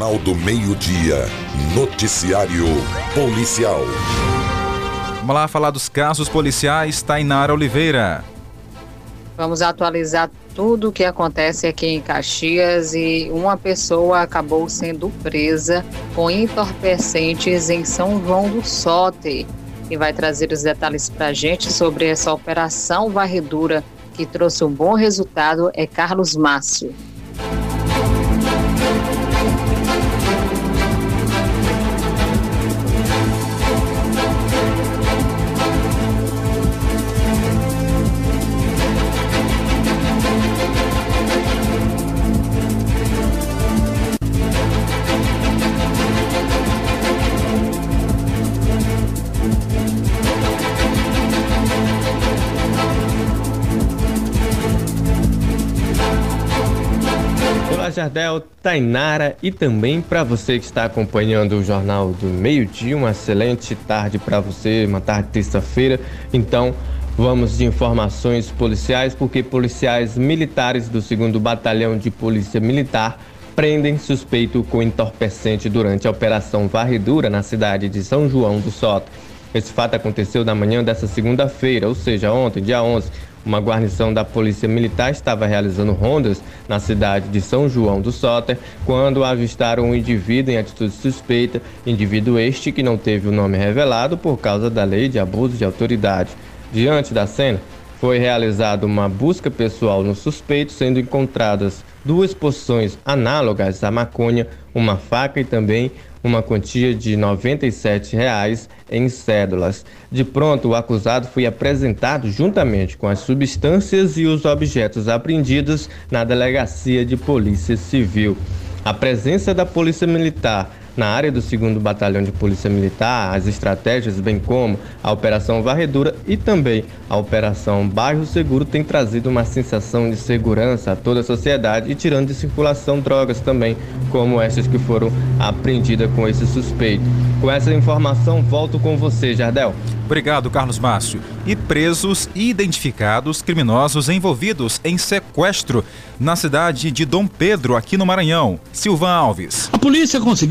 Jornal do Meio-Dia. Noticiário Policial. Vamos lá falar dos casos policiais. Tainara Oliveira. Vamos atualizar tudo o que acontece aqui em Caxias e uma pessoa acabou sendo presa com entorpecentes em São João do Sote. Quem vai trazer os detalhes para a gente sobre essa operação varredura que trouxe um bom resultado é Carlos Márcio. Jardel, Tainara e também para você que está acompanhando o Jornal do Meio Dia, uma excelente tarde para você, uma tarde de terça-feira. Então, vamos de informações policiais, porque policiais militares do 2 Batalhão de Polícia Militar prendem suspeito com entorpecente durante a Operação Varredura na cidade de São João do Soto. Esse fato aconteceu na manhã dessa segunda-feira, ou seja, ontem, dia 11, uma guarnição da Polícia Militar estava realizando rondas na cidade de São João do Soter quando avistaram um indivíduo em atitude suspeita, indivíduo este que não teve o nome revelado por causa da lei de abuso de autoridade. Diante da cena, foi realizada uma busca pessoal no suspeito, sendo encontradas duas poções análogas à maconha, uma faca e também uma quantia de 97 reais em cédulas. De pronto, o acusado foi apresentado juntamente com as substâncias e os objetos apreendidos na delegacia de Polícia Civil. A presença da Polícia Militar na área do 2 Batalhão de Polícia Militar, as estratégias, bem como a Operação Varredura e também a Operação Bairro Seguro, tem trazido uma sensação de segurança a toda a sociedade e tirando de circulação drogas também, como essas que foram apreendidas com esse suspeito. Com essa informação, volto com você, Jardel. Obrigado, Carlos Márcio. E presos e identificados criminosos envolvidos em sequestro na cidade de Dom Pedro, aqui no Maranhão. Silvan Alves. A polícia conseguiu